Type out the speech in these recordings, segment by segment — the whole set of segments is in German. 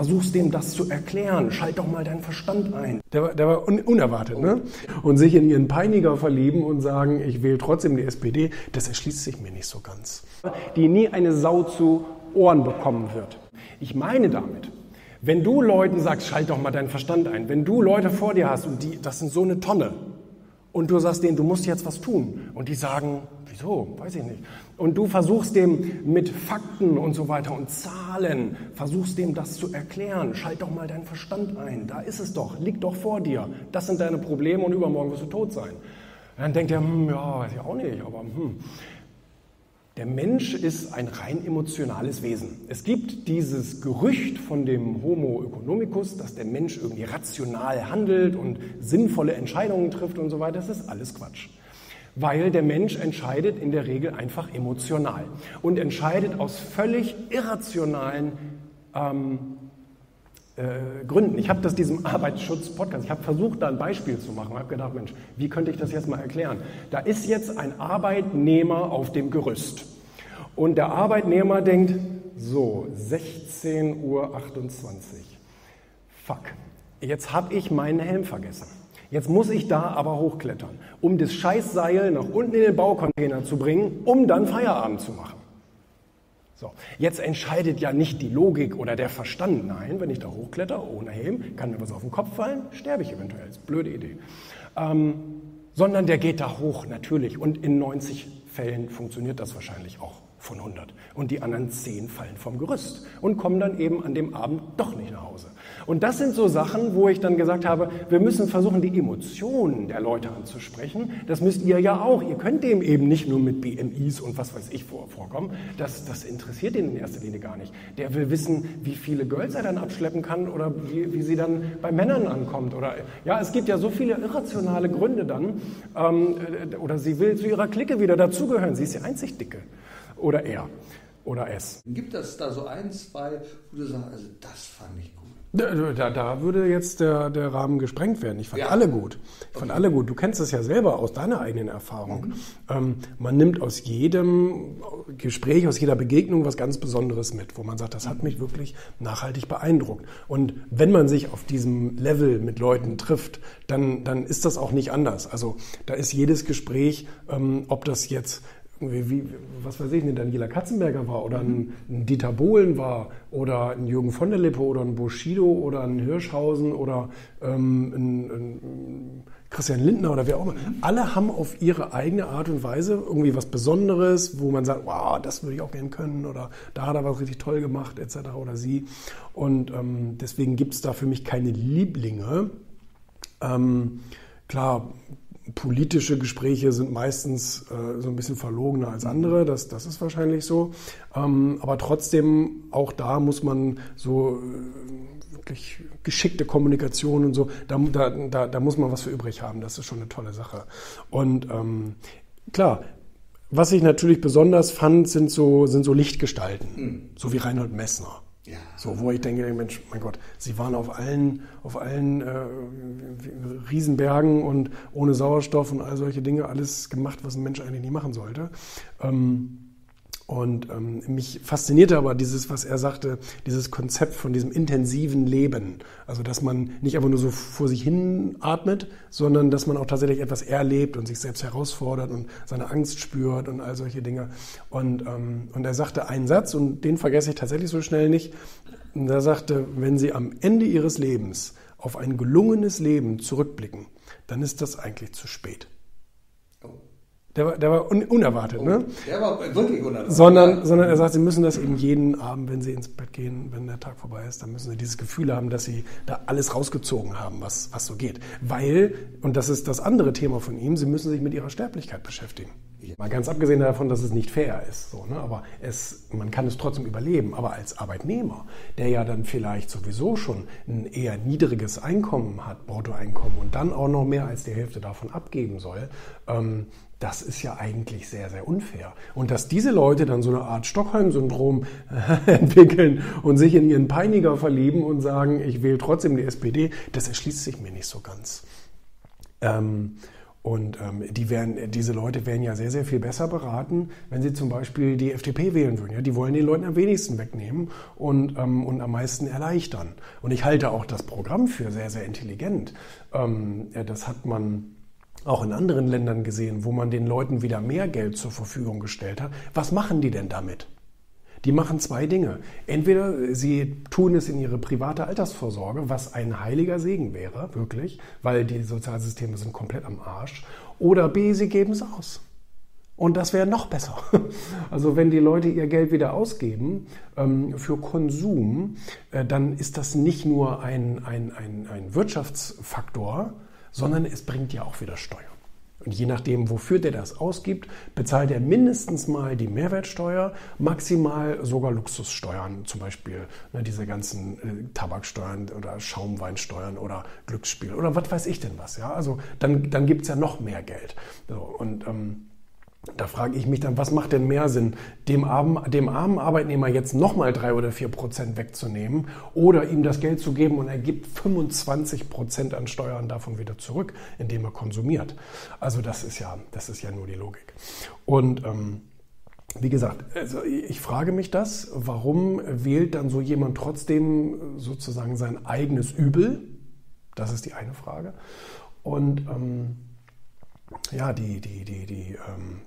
versuchst dem das zu erklären, schalt doch mal deinen Verstand ein. Der, war, der war un unerwartet, ne? Und sich in ihren Peiniger verlieben und sagen, ich wähle trotzdem die SPD, das erschließt sich mir nicht so ganz. Die nie eine Sau zu Ohren bekommen wird. Ich meine damit, wenn du Leuten sagst, schalt doch mal deinen Verstand ein, wenn du Leute vor dir hast und die, das sind so eine Tonne, und du sagst denen, du musst jetzt was tun, und die sagen, wieso, weiß ich nicht, und du versuchst dem mit Fakten und so weiter und Zahlen, versuchst dem das zu erklären, schalt doch mal deinen Verstand ein, da ist es doch, liegt doch vor dir, das sind deine Probleme und übermorgen wirst du tot sein. Dann denkt er, hm, ja, weiß ich auch nicht, aber hm. Der Mensch ist ein rein emotionales Wesen. Es gibt dieses Gerücht von dem Homo economicus, dass der Mensch irgendwie rational handelt und sinnvolle Entscheidungen trifft und so weiter. Das ist alles Quatsch. Weil der Mensch entscheidet in der Regel einfach emotional und entscheidet aus völlig irrationalen ähm, äh, Gründen. Ich habe das diesem Arbeitsschutz-Podcast, ich habe versucht, da ein Beispiel zu machen. Habe gedacht, Mensch, wie könnte ich das jetzt mal erklären? Da ist jetzt ein Arbeitnehmer auf dem Gerüst. Und der Arbeitnehmer denkt, so, 16.28 Uhr. Fuck, jetzt habe ich meinen Helm vergessen. Jetzt muss ich da aber hochklettern, um das Scheißseil nach unten in den Baucontainer zu bringen, um dann Feierabend zu machen. So, jetzt entscheidet ja nicht die Logik oder der Verstand. Nein, wenn ich da hochkletter ohne Helm, kann mir was auf den Kopf fallen, sterbe ich eventuell. Das ist eine blöde Idee. Ähm, sondern der geht da hoch, natürlich. Und in 90 Fällen funktioniert das wahrscheinlich auch von 100. Und die anderen 10 fallen vom Gerüst und kommen dann eben an dem Abend doch nicht nach Hause. Und das sind so Sachen, wo ich dann gesagt habe, wir müssen versuchen, die Emotionen der Leute anzusprechen. Das müsst ihr ja auch. Ihr könnt dem eben nicht nur mit BMIs und was weiß ich vorkommen. Das, das interessiert ihn in erster Linie gar nicht. Der will wissen, wie viele Girls er dann abschleppen kann oder wie, wie sie dann bei Männern ankommt. Oder, ja, es gibt ja so viele irrationale Gründe dann. Ähm, oder sie will zu ihrer Clique wieder dazugehören. Sie ist die einzig Dicke oder er oder es. Gibt es da so ein, zwei, wo du sagst, also das fand ich gut? Da, da, da, würde jetzt der, der Rahmen gesprengt werden. Ich fand ja. alle gut. Ich fand okay. alle gut. Du kennst es ja selber aus deiner eigenen Erfahrung. Mhm. Ähm, man nimmt aus jedem Gespräch, aus jeder Begegnung was ganz Besonderes mit, wo man sagt, das hat mich wirklich nachhaltig beeindruckt. Und wenn man sich auf diesem Level mit Leuten trifft, dann, dann ist das auch nicht anders. Also da ist jedes Gespräch, ähm, ob das jetzt wie, was weiß ich, ein Daniela Katzenberger war oder ein, ein, Dieter Bohlen war oder ein Jürgen von der Lippe oder ein Bushido oder ein Hirschhausen oder ähm, ein, ein Christian Lindner oder wer auch immer. Alle haben auf ihre eigene Art und Weise irgendwie was Besonderes, wo man sagt, wow, das würde ich auch gerne können oder da hat er was richtig toll gemacht etc. oder sie. Und ähm, deswegen gibt es da für mich keine Lieblinge. Ähm, klar, politische Gespräche sind meistens äh, so ein bisschen verlogener als andere, das, das ist wahrscheinlich so. Ähm, aber trotzdem, auch da muss man so äh, wirklich geschickte Kommunikation und so, da, da, da, muss man was für übrig haben. Das ist schon eine tolle Sache. Und ähm, klar, was ich natürlich besonders fand, sind so, sind so Lichtgestalten, mhm. so wie Reinhold Messner. Ja. So, wo ich denke, Mensch, mein Gott, sie waren auf allen, auf allen äh, Riesenbergen und ohne Sauerstoff und all solche Dinge alles gemacht, was ein Mensch eigentlich nie machen sollte. Ähm, und ähm, mich faszinierte aber dieses, was er sagte, dieses Konzept von diesem intensiven Leben. Also, dass man nicht einfach nur so vor sich hin atmet, sondern dass man auch tatsächlich etwas erlebt und sich selbst herausfordert und seine Angst spürt und all solche Dinge. Und, ähm, und er sagte einen Satz, und den vergesse ich tatsächlich so schnell nicht. Und er sagte, wenn Sie am Ende Ihres Lebens auf ein gelungenes Leben zurückblicken, dann ist das eigentlich zu spät. Der war, der war un unerwartet, ne? Der war wirklich unerwartet. Sondern, sondern er sagt, sie müssen das eben jeden Abend, wenn sie ins Bett gehen, wenn der Tag vorbei ist, dann müssen sie dieses Gefühl haben, dass sie da alles rausgezogen haben, was, was so geht. Weil, und das ist das andere Thema von ihm, sie müssen sich mit ihrer Sterblichkeit beschäftigen. Mal ganz abgesehen davon, dass es nicht fair ist. So, ne? Aber es, man kann es trotzdem überleben. Aber als Arbeitnehmer, der ja dann vielleicht sowieso schon ein eher niedriges Einkommen hat, Bruttoeinkommen, und dann auch noch mehr als die Hälfte davon abgeben soll, ähm, das ist ja eigentlich sehr, sehr unfair. Und dass diese Leute dann so eine Art Stockholm-Syndrom entwickeln und sich in ihren Peiniger verlieben und sagen, ich wähle trotzdem die SPD, das erschließt sich mir nicht so ganz. Ähm, Und ähm, die wären, diese Leute wären ja sehr, sehr viel besser beraten, wenn sie zum Beispiel die FDP wählen würden. Ja, die wollen den Leuten am wenigsten wegnehmen und, ähm, und am meisten erleichtern. Und ich halte auch das Programm für sehr, sehr intelligent. Ähm, ja, das hat man auch in anderen Ländern gesehen, wo man den Leuten wieder mehr Geld zur Verfügung gestellt hat. Was machen die denn damit? Die machen zwei Dinge. Entweder sie tun es in ihre private Altersvorsorge, was ein heiliger Segen wäre, wirklich, weil die Sozialsysteme sind komplett am Arsch. Oder B, sie geben es aus. Und das wäre noch besser. Also wenn die Leute ihr Geld wieder ausgeben ähm, für Konsum, äh, dann ist das nicht nur ein, ein, ein, ein Wirtschaftsfaktor, sondern es bringt ja auch wieder Steuern. Und je nachdem, wofür der das ausgibt, bezahlt er mindestens mal die Mehrwertsteuer, maximal sogar Luxussteuern, zum Beispiel ne, diese ganzen äh, Tabaksteuern oder Schaumweinsteuern oder Glücksspiel oder was weiß ich denn was. Ja? Also dann, dann gibt es ja noch mehr Geld. So, und ähm, da frage ich mich dann, was macht denn mehr Sinn, dem armen, dem armen Arbeitnehmer jetzt nochmal drei oder vier Prozent wegzunehmen oder ihm das Geld zu geben und er gibt 25 Prozent an Steuern davon wieder zurück, indem er konsumiert. Also das ist ja, das ist ja nur die Logik. Und ähm, wie gesagt, also ich frage mich das, warum wählt dann so jemand trotzdem sozusagen sein eigenes Übel? Das ist die eine Frage. Und ähm, ja, die, die, die, die, ähm,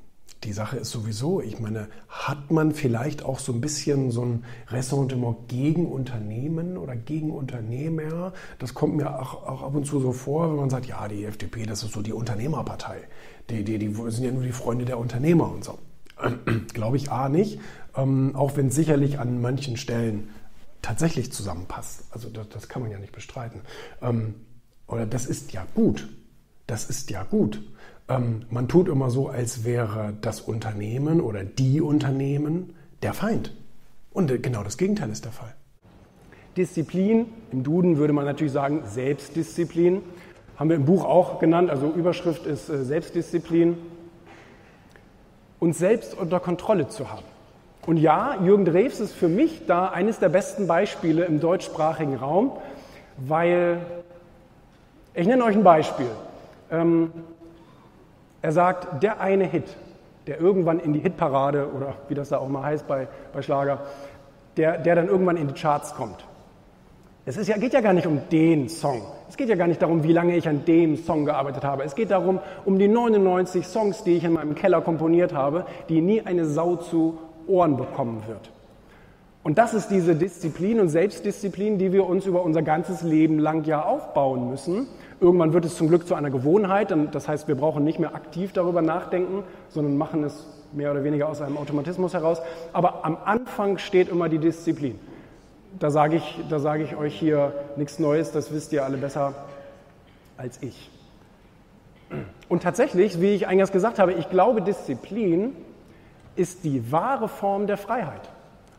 die Sache ist sowieso, ich meine, hat man vielleicht auch so ein bisschen so ein Ressentiment gegen Unternehmen oder gegen Unternehmer? Das kommt mir auch, auch ab und zu so vor, wenn man sagt, ja, die FDP, das ist so die Unternehmerpartei. Die, die, die sind ja nur die Freunde der Unternehmer und so. Glaube ich A nicht, ähm, auch wenn sicherlich an manchen Stellen tatsächlich zusammenpasst. Also das, das kann man ja nicht bestreiten. Ähm, oder das ist ja gut. Das ist ja gut. Ähm, man tut immer so, als wäre das Unternehmen oder die Unternehmen der Feind. Und äh, genau das Gegenteil ist der Fall. Disziplin, im Duden würde man natürlich sagen Selbstdisziplin, haben wir im Buch auch genannt, also Überschrift ist äh, Selbstdisziplin, uns selbst unter Kontrolle zu haben. Und ja, Jürgen Drews ist für mich da eines der besten Beispiele im deutschsprachigen Raum, weil, ich nenne euch ein Beispiel. Ähm, er sagt, der eine Hit, der irgendwann in die Hitparade oder wie das da auch mal heißt bei, bei Schlager, der, der dann irgendwann in die Charts kommt. Es ist ja, geht ja gar nicht um den Song. Es geht ja gar nicht darum, wie lange ich an dem Song gearbeitet habe. Es geht darum, um die 99 Songs, die ich in meinem Keller komponiert habe, die nie eine Sau zu Ohren bekommen wird. Und das ist diese Disziplin und Selbstdisziplin, die wir uns über unser ganzes Leben lang ja aufbauen müssen. Irgendwann wird es zum Glück zu einer Gewohnheit. Das heißt, wir brauchen nicht mehr aktiv darüber nachdenken, sondern machen es mehr oder weniger aus einem Automatismus heraus. Aber am Anfang steht immer die Disziplin. Da sage ich, da sage ich euch hier nichts Neues, das wisst ihr alle besser als ich. Und tatsächlich, wie ich eingangs gesagt habe, ich glaube, Disziplin ist die wahre Form der Freiheit.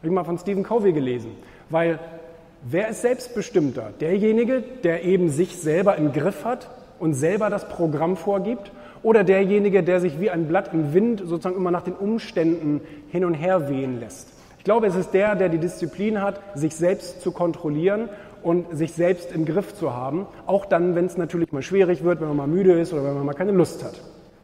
Habe ich mal von Stephen Covey gelesen. Weil Wer ist selbstbestimmter? Derjenige, der eben sich selber im Griff hat und selber das Programm vorgibt? Oder derjenige, der sich wie ein Blatt im Wind sozusagen immer nach den Umständen hin und her wehen lässt? Ich glaube, es ist der, der die Disziplin hat, sich selbst zu kontrollieren und sich selbst im Griff zu haben. Auch dann, wenn es natürlich mal schwierig wird, wenn man mal müde ist oder wenn man mal keine Lust hat.